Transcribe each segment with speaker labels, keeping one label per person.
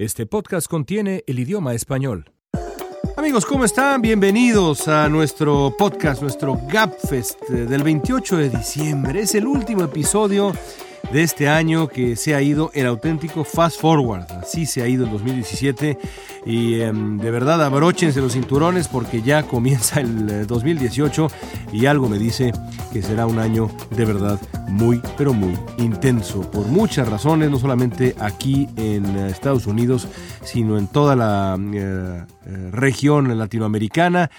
Speaker 1: Este podcast contiene el idioma español. Amigos, ¿cómo están? Bienvenidos a nuestro podcast, nuestro Gapfest del 28 de diciembre. Es el último episodio de este año que se ha ido el auténtico fast forward. Así se ha ido el 2017 y em, de verdad abróchense los cinturones porque ya comienza el 2018 eh, y algo me dice que será un año de verdad muy pero muy intenso por muchas razones, no solamente aquí en eh, Estados Unidos, sino en toda la eh, región latinoamericana.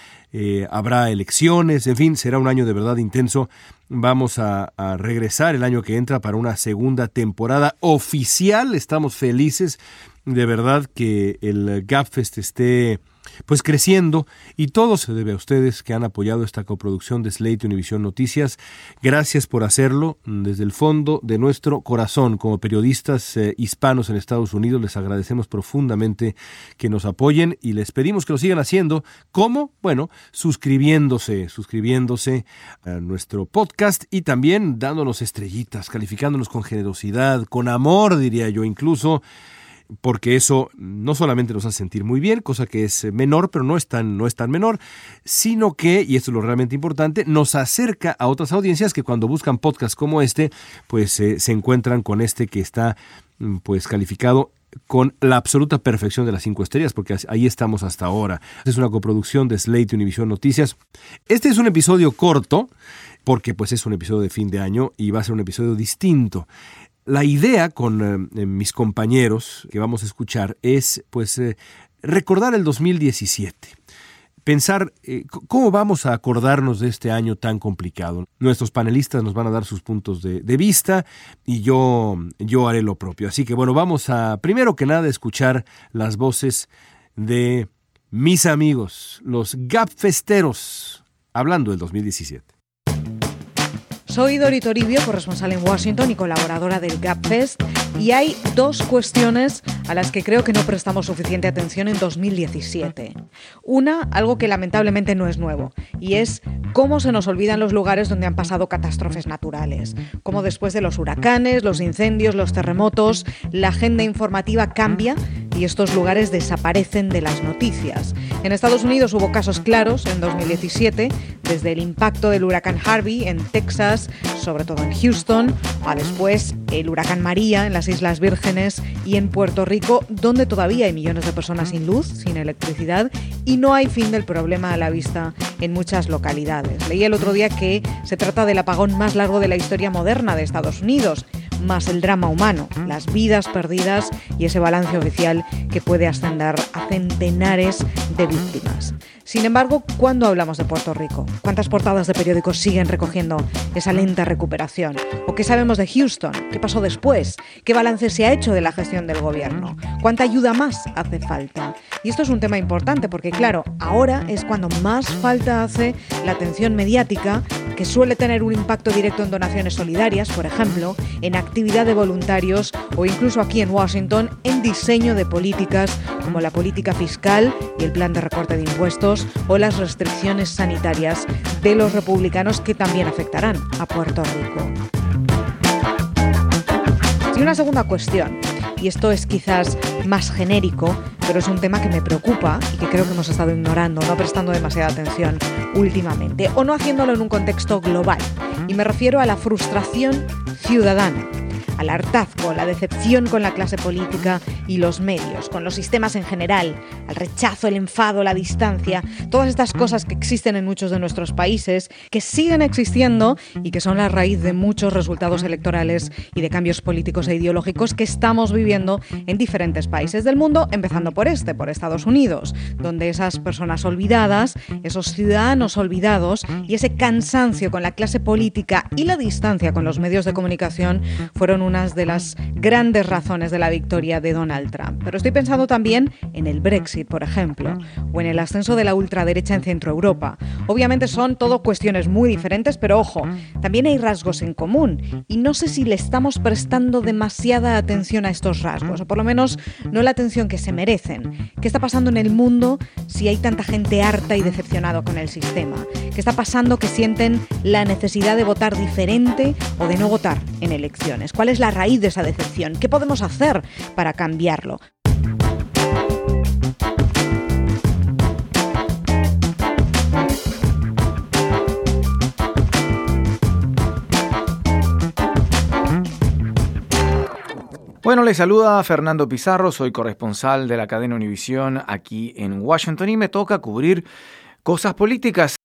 Speaker 1: Habrá elecciones, en fin, será un año de verdad intenso Vamos a, regresar el año que entra para una segunda temporada oficial. Estamos felices de verdad que el GapFest esté pues creciendo y todo se debe a ustedes que han apoyado esta coproducción de Slate Univisión Noticias. Gracias por hacerlo desde el fondo de nuestro corazón. Como periodistas eh, hispanos en Estados Unidos les agradecemos profundamente que nos apoyen y les pedimos que lo sigan haciendo. ¿Cómo? Bueno, suscribiéndose, suscribiéndose a nuestro podcast y también dándonos estrellitas, calificándonos con generosidad, con amor diría yo incluso porque eso no solamente nos hace sentir muy bien, cosa que es menor, pero no es tan, no es tan menor, sino que, y esto es lo realmente importante, nos acerca a otras audiencias que cuando buscan podcasts como este, pues eh, se encuentran con este que está mm, pues calificado con la absoluta perfección de las cinco estrellas, porque ahí estamos hasta ahora. Es una coproducción de Slate Univision Noticias. Este es un episodio corto, porque pues es un episodio de fin de año y va a ser un episodio distinto. La idea con eh, mis compañeros que vamos a escuchar es pues eh, recordar el 2017 pensar eh, cómo vamos a acordarnos de este año tan complicado. Nuestros panelistas nos van a dar sus puntos de, vista y yo, yo haré lo propio. Así que bueno, vamos a primero que nada escuchar las voces de mis amigos, los Gapfesteros, hablando del 2017.
Speaker 2: Soy Dori Toribio, corresponsal en Washington y colaboradora del Gap Fest, y hay dos cuestiones a las que creo que no prestamos suficiente atención en 2017. Una, algo que lamentablemente no es nuevo, y es cómo se nos olvidan los lugares donde han pasado catástrofes naturales, cómo después de los huracanes, los incendios, los terremotos, la agenda informativa cambia y estos lugares desaparecen de las noticias. En Estados Unidos hubo casos claros en 2017, desde el impacto del huracán Harvey en Texas, sobre todo en Houston, a después el huracán María en las Islas Vírgenes y en Puerto Rico, donde todavía hay millones de personas sin luz, sin electricidad y no hay fin del problema a la vista en muchas localidades. Leí el otro día que se trata del apagón más largo de la historia moderna de Estados Unidos más el drama humano, las vidas perdidas y ese balance oficial que puede ascender a centenares de víctimas. Sin embargo, ¿cuándo hablamos de Puerto Rico? ¿Cuántas portadas de periódicos siguen recogiendo esa lenta recuperación? ¿O qué sabemos de Houston? ¿Qué pasó después? ¿Qué balance se ha hecho de la gestión del gobierno? ¿Cuánta ayuda más hace falta? Y esto es un tema importante porque, claro, ahora es cuando más falta hace la atención mediática que suele tener un impacto directo en donaciones solidarias, por ejemplo, en actividad de voluntarios o incluso aquí en Washington en diseño de políticas como la política fiscal y el plan de recorte de impuestos o las restricciones sanitarias de los republicanos que también afectarán a Puerto Rico. Y una segunda cuestión, y esto es quizás más genérico, pero es un tema que me preocupa y que creo que hemos estado ignorando, no prestando demasiada atención últimamente, o no haciéndolo en un contexto global. Y me refiero a la frustración ciudadana al hartazgo, la decepción con la clase política y los medios, con los sistemas en general, al rechazo, el enfado, la distancia, todas estas cosas que existen en muchos de nuestros países, que siguen existiendo y que son la raíz de muchos resultados electorales y de cambios políticos e ideológicos que estamos viviendo en diferentes países del mundo, empezando por este, por Estados Unidos, donde esas personas olvidadas, esos ciudadanos olvidados y ese cansancio con la clase política y la distancia con los medios de comunicación fueron unas de las grandes razones de la victoria de Donald Trump. Pero estoy pensando también en el Brexit, por ejemplo, o en el ascenso de la ultraderecha en Centro Europa. Obviamente son todo cuestiones muy diferentes, pero ojo, también hay rasgos en común. Y no sé si le estamos prestando demasiada atención a estos rasgos, o por lo menos no la atención que se merecen. ¿Qué está pasando en el mundo si hay tanta gente harta y decepcionado con el sistema? ¿Qué está pasando que sienten la necesidad de votar diferente o de no votar en elecciones? ¿Cuál es la raíz de esa decepción? ¿Qué podemos hacer para cambiarlo?
Speaker 3: Bueno, les saluda Fernando Pizarro, soy corresponsal de la cadena Univisión aquí en Washington y me toca cubrir cosas políticas.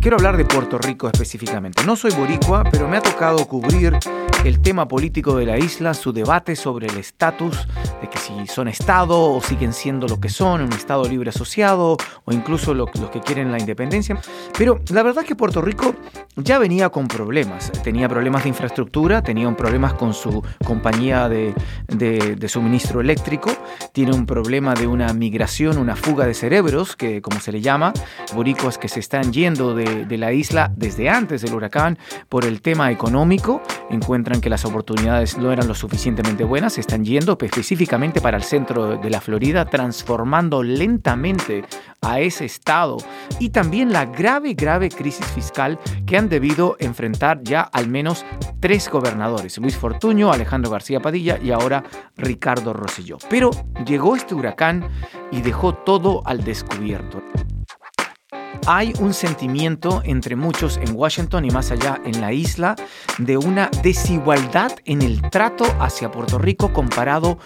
Speaker 3: Quiero hablar de Puerto Rico específicamente. No soy boricua, pero me ha tocado cubrir el tema político de la isla, su debate sobre el estatus de que si son Estado o siguen siendo lo que son, un Estado libre asociado o incluso los que quieren la independencia. Pero la verdad es que Puerto Rico ya venía con problemas. Tenía problemas de infraestructura, tenía problemas con su compañía de, suministro eléctrico, tiene un problema de una migración, una fuga de cerebros, que como se le llama, boricuas que se están yendo de, de la isla desde antes del huracán por el tema económico, encuentran que las oportunidades no eran lo suficientemente buenas, se están yendo específicamente para el centro de la Florida, transformando lentamente a ese estado y también la grave, grave crisis fiscal que han debido enfrentar ya al menos tres gobernadores, Luis Fortuño, Alejandro García Padilla y ahora Ricardo Rosselló. Pero llegó este huracán y dejó todo al descubierto. Hay un sentimiento entre muchos en Washington y más allá en la isla de una desigualdad en el trato hacia Puerto Rico comparado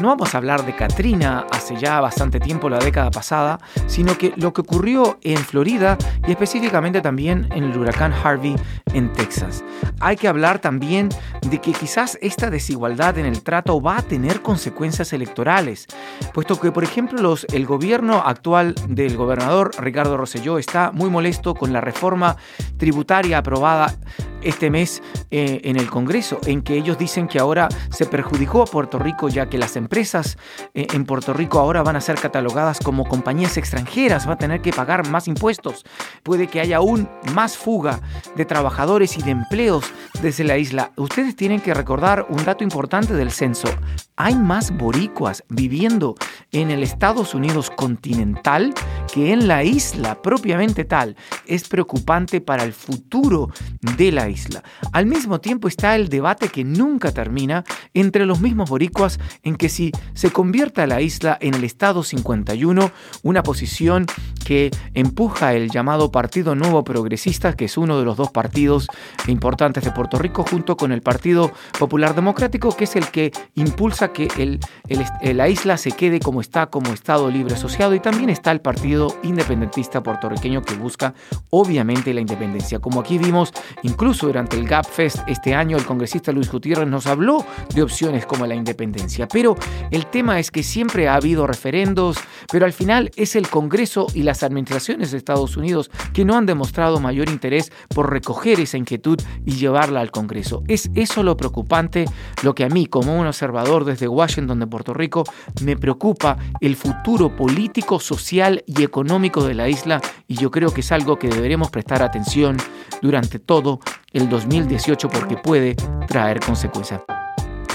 Speaker 3: no vamos a hablar de Katrina hace ya bastante tiempo, la década pasada, sino que lo que ocurrió en Florida y específicamente también en el huracán Harvey en Texas. Hay que hablar también de que quizás esta desigualdad en el trato va a tener consecuencias electorales, puesto que, por ejemplo, los, el gobierno actual del gobernador Ricardo Rosselló está muy molesto con la reforma tributaria aprobada este mes eh, en el Congreso, en que ellos dicen que ahora se perjudicó a Puerto Rico ya que las empresas eh, en Puerto Rico ahora van a ser catalogadas como compañías extranjeras, va a tener que pagar más impuestos, puede que haya aún más fuga de trabajadores y de empleos desde la isla. Ustedes tienen que recordar un dato importante del censo. Hay más boricuas viviendo en el Estados Unidos continental que en la isla propiamente tal. Es preocupante para el futuro de la isla. Al mismo tiempo está el debate que nunca termina entre los mismos boricuas en que si se convierta la isla en el Estado 51, una posición que empuja el llamado Partido Nuevo Progresista, que es uno de los dos partidos importantes de Puerto Rico, junto con el Partido Popular Democrático, que es el que impulsa que el, la isla se quede como está, como Estado libre asociado, y también está el Partido Independentista puertorriqueño que busca obviamente la independencia. Como aquí vimos, incluso durante el Gap Fest este año, el congresista Luis Gutiérrez nos habló de opciones como la independencia. Pero el tema es que siempre ha habido referendos, pero al final es el Congreso y las administraciones de Estados Unidos que no han demostrado mayor interés por recoger esa inquietud y llevarla al Congreso. Es eso lo preocupante, lo que a mí como un observador de desde Washington de Puerto Rico, me preocupa el futuro político, social y económico de la isla y yo creo que es algo que deberemos prestar atención durante todo el 2018 porque puede traer consecuencias.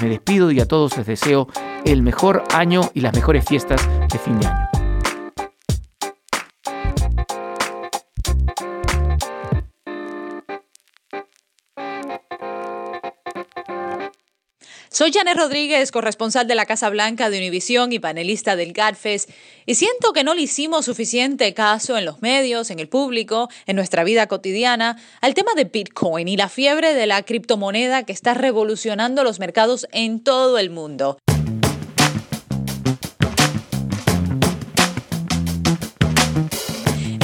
Speaker 3: Me despido y a todos les deseo el mejor año y las mejores fiestas de fin de año.
Speaker 4: Soy Janet Rodríguez, corresponsal de la Casa Blanca de Univisión y panelista del GADFES, y siento que no le hicimos suficiente caso en los medios, en el público, en nuestra vida cotidiana, al tema de Bitcoin y la fiebre de la criptomoneda que está revolucionando los mercados en todo el mundo.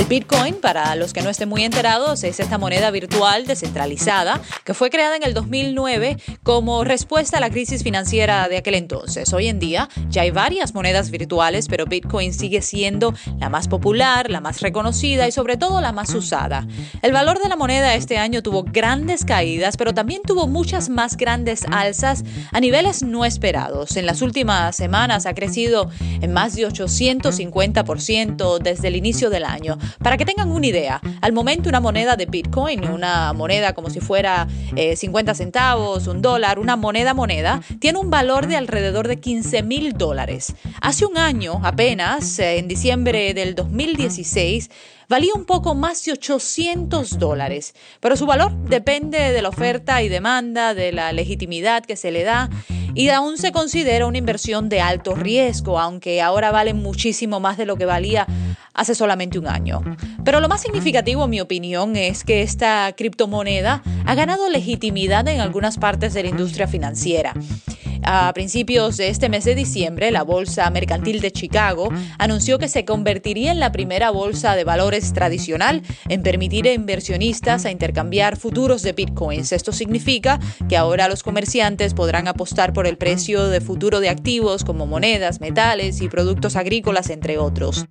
Speaker 4: Bitcoin, para los que no estén muy enterados, es esta moneda virtual descentralizada que fue creada en el 2009 como respuesta a la crisis financiera de aquel entonces. Hoy en día ya hay varias monedas virtuales, pero Bitcoin sigue siendo la más popular, la más reconocida y sobre todo la más usada. El valor de la moneda este año tuvo grandes caídas, pero también tuvo muchas más grandes alzas a niveles no esperados. En las últimas semanas ha crecido en más de 850% desde el inicio del año. Para que tengan una idea, al momento una moneda de Bitcoin, una moneda como si fuera 50 eh, centavos, un dólar, una moneda moneda, tiene un valor de alrededor de 15 mil dólares. Hace un año, apenas, eh, en diciembre del 2016, valía un poco más de 800 dólares, pero su valor depende de la oferta y demanda, de la legitimidad que se le da y aún se considera una inversión de alto riesgo, aunque ahora vale muchísimo más de lo que valía hace solamente un año. Pero lo más significativo, en mi opinión, es que esta criptomoneda ha ganado legitimidad en algunas partes de la industria financiera. A principios de este mes de diciembre, la Bolsa Mercantil de Chicago anunció que se convertiría en la primera bolsa de valores tradicional en permitir a inversionistas a intercambiar futuros de bitcoins. Esto significa que ahora los comerciantes podrán apostar por el precio de futuro de activos como monedas, metales y productos agrícolas, entre otros.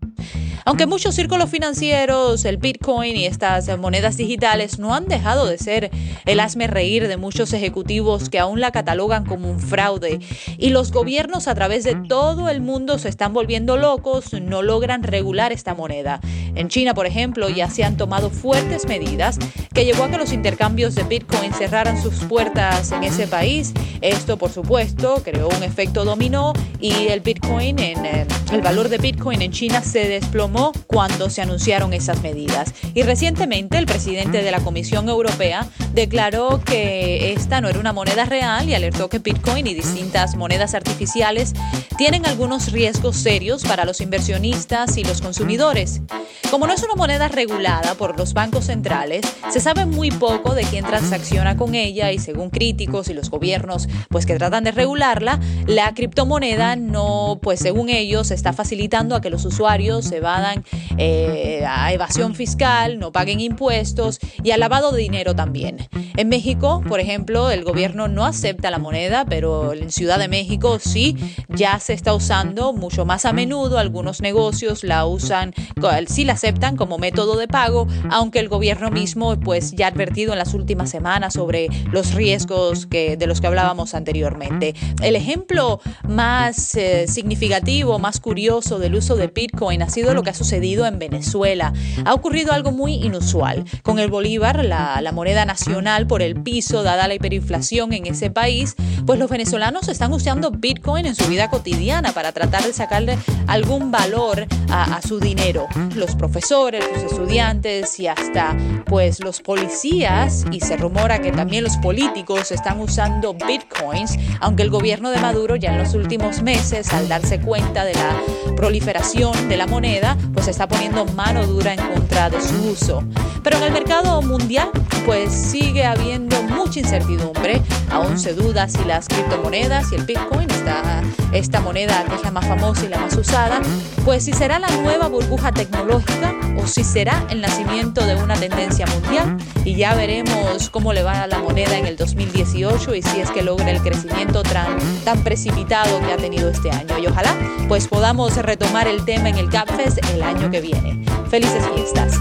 Speaker 4: Aunque muchos círculos financieros, el Bitcoin y estas monedas digitales no han dejado de ser el hazme reír de muchos ejecutivos que aún la catalogan como un fraude y los gobiernos a través de todo el mundo se están volviendo locos, no logran regular esta moneda. En China, por ejemplo, ya se han tomado fuertes medidas que llevó a que los intercambios de Bitcoin cerraran sus puertas en ese país. Esto, por supuesto, creó un efecto dominó y el Bitcoin en eh, el valor de Bitcoin en China se desplomó cuando se anunciaron esas medidas. Y recientemente el presidente de la Comisión Europea declaró que esta no era una moneda real y alertó que Bitcoin y distintas monedas artificiales tienen algunos riesgos serios para los inversionistas y los consumidores. Como no es una moneda regulada por los bancos centrales, se sabe muy poco de quién transacciona con ella y según críticos y los gobiernos pues que tratan de regularla, la criptomoneda no, pues según ellos, está facilitando a que los usuarios se vayan eh, a evasión fiscal, no paguen impuestos y al lavado de dinero también. En México, por ejemplo, el gobierno no acepta la moneda, pero en Ciudad de México sí, ya se está usando mucho más a menudo. Algunos negocios la usan, sí la aceptan como método de pago, aunque el gobierno mismo pues ya ha advertido en las últimas semanas sobre los riesgos que, de los que hablábamos anteriormente. El ejemplo más eh, significativo, más curioso del uso de Bitcoin ha sido lo que ha sucedido en Venezuela. Ha ocurrido algo muy inusual. Con el bolívar, la, la moneda nacional, por el piso, dada la hiperinflación en ese país, pues los venezolanos están usando Bitcoin en su vida cotidiana para tratar de sacarle algún valor a, a su dinero. Los profesores, los estudiantes y hasta pues los policías, y se rumora que también los políticos están usando Bitcoins, aunque el gobierno de Maduro ya en los últimos meses, al darse cuenta de la proliferación de la moneda, pues está poniendo mano dura en contra de su uso. Pero en el mercado mundial pues sigue habiendo mucha incertidumbre. Aún se duda si las criptomonedas y el Bitcoin, esta, esta moneda que es la más famosa y la más usada, pues si será la nueva burbuja tecnológica o si será el nacimiento de una tendencia mundial. Y ya veremos cómo le va a la moneda en el 2018 y si es que logra el crecimiento tan, tan precipitado que ha tenido este año. Y ojalá pues podamos retomar el tema en el CapFest el año que viene. Felices fiestas.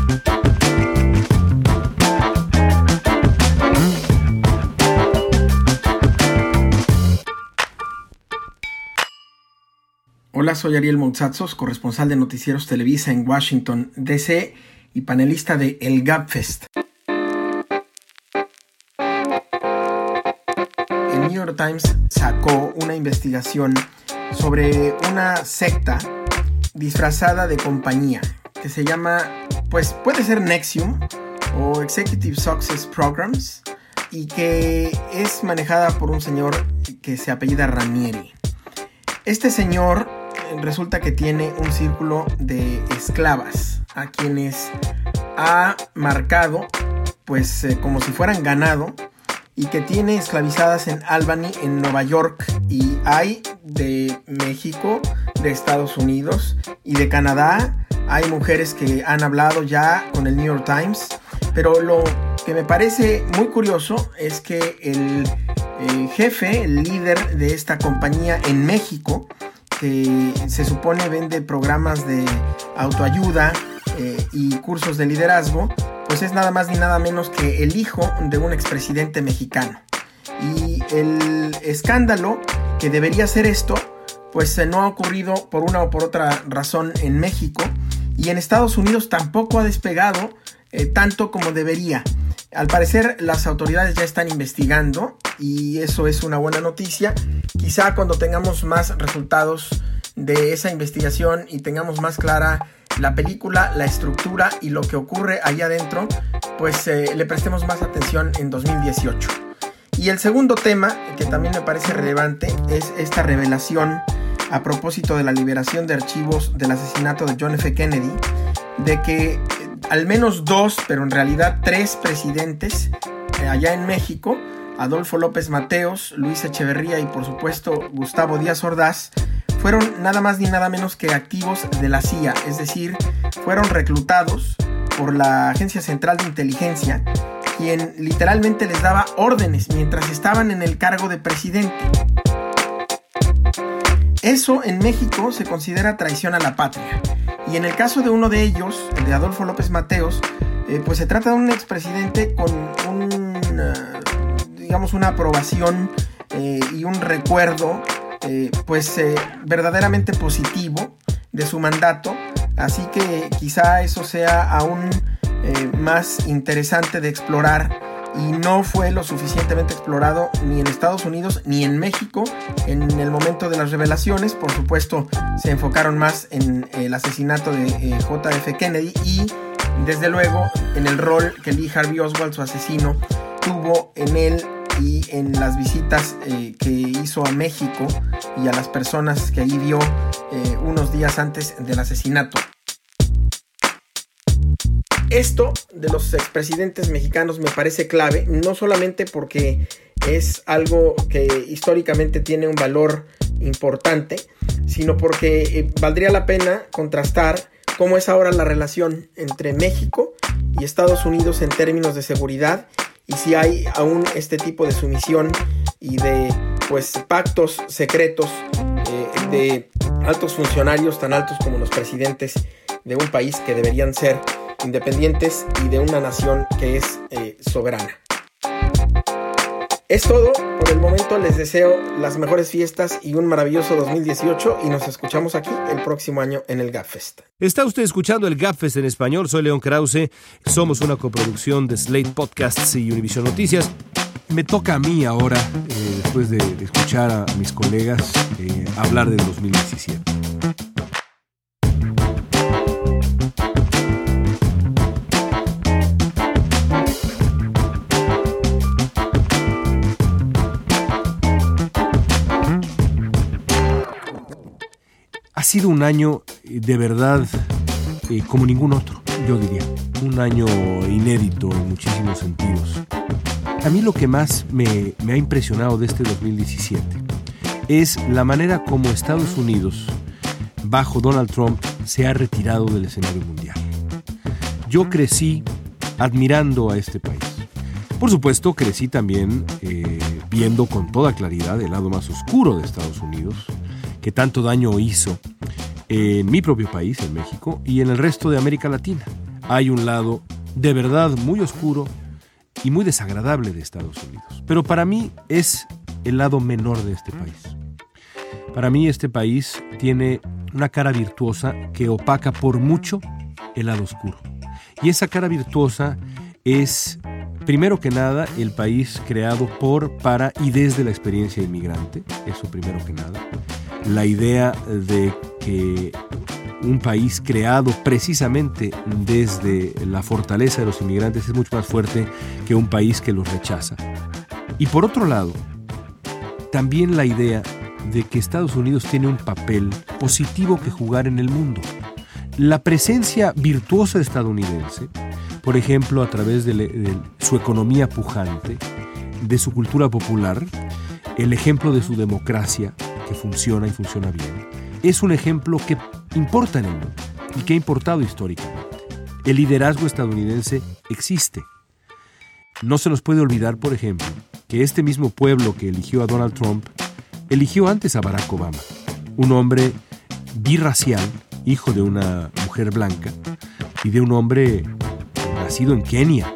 Speaker 5: Hola, soy Ariel Montzazos, corresponsal de Noticieros Televisa en Washington, D.C. y panelista de El Gapfest. El New York Times sacó una investigación sobre una secta disfrazada de compañía que se llama, pues puede ser Nexium o Executive Success Programs y que es manejada por un señor que se apellida Ranieri. Este señor resulta que tiene un círculo de esclavas a quienes ha marcado pues eh, como si fueran ganado y que tiene esclavizadas en Albany, en Nueva York, y hay de México, de Estados Unidos y de Canadá. Hay mujeres que han hablado ya con el New York Times, pero lo que me parece muy curioso es que el eh, jefe, el líder de esta compañía en México, se supone vende programas de autoayuda eh, y cursos de liderazgo, pues es nada más ni nada menos que el hijo de un expresidente mexicano. Y el escándalo que debería ser esto, pues no ha ocurrido por una o por otra razón en México y en Estados Unidos tampoco ha despegado eh, tanto como debería. Al parecer las autoridades ya están investigando y eso es una buena noticia. Quizá cuando tengamos más resultados de esa investigación y tengamos más clara la película, la estructura y lo que ocurre allá adentro, pues eh, le prestemos más atención en 2018. Y el segundo tema, que también me parece relevante, es esta revelación a propósito de la liberación de archivos del asesinato de John F. Kennedy, de que al menos dos, pero en realidad tres presidentes eh, allá en México, Adolfo López Mateos, Luis Echeverría y por supuesto Gustavo Díaz Ordaz, fueron nada más ni nada menos que activos de la CIA, es decir, fueron reclutados por la Agencia Central de Inteligencia, quien literalmente les daba órdenes mientras estaban en el cargo de presidente. Eso en México se considera traición a la patria. Y en el caso de uno de ellos, el de Adolfo López Mateos, eh, pues se trata de un expresidente con un, digamos, una aprobación eh, y un recuerdo, eh, pues verdaderamente positivo de su mandato. Así que quizá eso sea aún más interesante de explorar y no fue lo suficientemente explorado ni en Estados Unidos ni en México en el momento de las revelaciones. Por supuesto, se enfocaron más en el asesinato de eh, JF Kennedy y desde luego en el rol que Lee Harvey Oswald, su asesino, tuvo en él y en las visitas eh, que hizo a México y a las personas que ahí vio eh, unos días antes del asesinato. Esto de los expresidentes mexicanos me parece clave, no solamente porque es algo que históricamente tiene un valor importante, sino porque eh, valdría la pena contrastar cómo es ahora la relación entre México y Estados Unidos en términos de seguridad y si hay aún este tipo de sumisión y de pues pactos secretos eh, de altos funcionarios tan altos como los presidentes de un país que deberían ser independientes y de una nación que es eh, soberana. Es todo, por el momento les deseo las mejores fiestas y un maravilloso 2018 y nos escuchamos aquí el próximo año en el GapFest.
Speaker 1: Está usted escuchando el GapFest en español, soy León Krause, somos una coproducción de Slate Podcasts y Univision Noticias. Me toca a mí ahora, eh, después de, escuchar a mis colegas, eh, hablar del 2017. Sido un año eh, de verdad eh, como ningún otro, yo diría. Un año inédito en muchísimos sentidos. A mí lo que más me, me ha impresionado de este 2017 es la manera como Estados Unidos, bajo Donald Trump, se ha retirado del escenario mundial. Yo crecí admirando a este país. Por supuesto, crecí también eh, viendo con toda claridad el lado más oscuro de Estados Unidos, que tanto daño hizo en mi propio país, en México, y en el resto de América Latina. Hay un lado de verdad muy oscuro y muy desagradable de Estados Unidos. Pero para mí es el lado menor de este país. Para mí este país tiene una cara virtuosa que opaca por mucho el lado oscuro. Y esa cara virtuosa es, primero que nada, el país creado por, para y desde la experiencia inmigrante. Eso primero que nada la idea de que un país creado precisamente desde la fortaleza de los inmigrantes es mucho más fuerte que un país que los rechaza. Y por otro lado, también la idea de que Estados Unidos tiene un papel positivo que jugar en el mundo. La presencia virtuosa estadounidense, por ejemplo, a través de, su economía pujante, de su cultura popular, el ejemplo de su democracia, funciona y funciona bien, es un ejemplo que importa en el mundo y que ha importado históricamente. El liderazgo estadounidense existe. No se nos puede olvidar, por ejemplo, que este mismo pueblo que eligió a Donald Trump eligió antes a Barack Obama, un hombre birracial, hijo de una mujer blanca y de un hombre nacido en Kenia.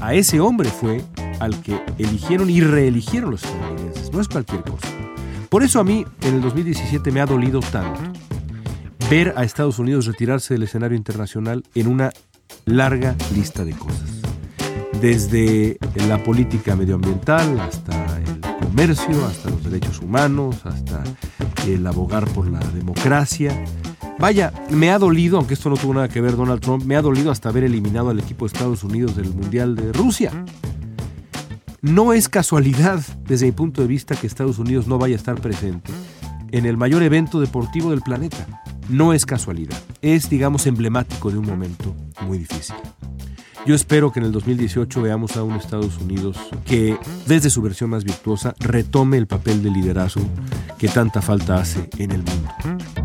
Speaker 1: A ese hombre fue al que eligieron y reeligieron los estadounidenses. No es cualquier cosa. Por eso a mí en el 2017 me ha dolido tanto ver a Estados Unidos retirarse del escenario internacional en una larga lista de cosas. Desde la política medioambiental hasta el comercio, hasta los derechos humanos, hasta el abogar por la democracia. Vaya, me ha dolido, aunque esto no tuvo nada que ver Donald Trump, me ha dolido hasta haber eliminado al equipo de Estados Unidos del Mundial de Rusia. No es casualidad, desde mi punto de vista, que Estados Unidos no vaya a estar presente en el mayor evento deportivo del planeta. No es casualidad. es, digamos, emblemático de un momento muy difícil. Yo espero que en el 2018 veamos a un Estados Unidos que, desde su versión más virtuosa, retome el papel de liderazgo que tanta falta hace en el mundo.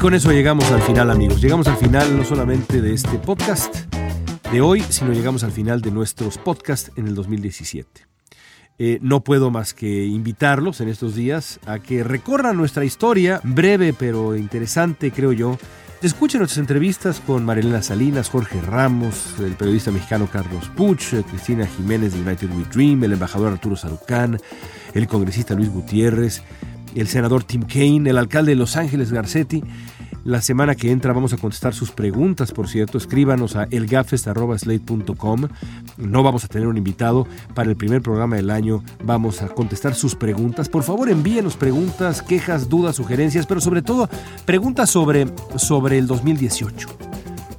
Speaker 1: Con eso llegamos al final amigos. Llegamos al final no solamente de este podcast de hoy, sino llegamos al final de nuestros podcasts en el 2017. Eh, no puedo más que invitarlos en estos días a que recorran nuestra historia, breve pero interesante, creo yo. Escuchen nuestras entrevistas con Marilena Salinas, Jorge Ramos, el periodista mexicano Carlos Puch, Cristina Jiménez de United We Dream, el embajador Arturo Sarucán, el congresista Luis Gutiérrez, el senador Tim Kaine, el alcalde de Los Ángeles Garcetti la semana que entra vamos a contestar sus preguntas, por cierto. Escríbanos a elgafest.slate.com. No vamos a tener un invitado para el primer programa del año. Vamos a contestar sus preguntas. Por favor, envíenos preguntas, quejas, dudas, sugerencias, pero sobre todo preguntas sobre, sobre el 2018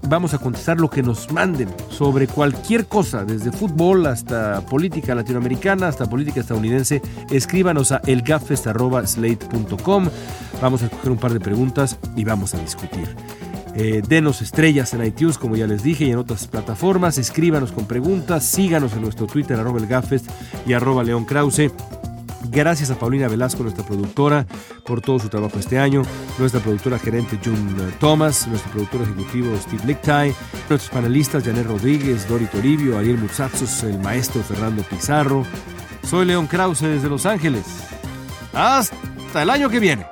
Speaker 1: vamos a contestar lo que nos manden sobre cualquier cosa, desde fútbol hasta política latinoamericana, hasta política estadounidense. Escríbanos a elgaffest.slate.com. Vamos a escoger un par de preguntas y vamos a discutir. Eh, denos estrellas en iTunes, como ya les dije, y en otras plataformas. Escríbanos con preguntas. Síganos en nuestro Twitter, arroba el y arroba León Krause. Gracias a Paulina Velasco, nuestra productora, por todo su trabajo este año. Nuestra productora gerente June Thomas, nuestro productor ejecutivo Steve Lichtai, nuestros panelistas Janet Rodríguez, Dori Toribio, Ariel Mutsatsos, el maestro Fernando Pizarro. Soy León Krause desde Los Ángeles. Hasta el año que viene.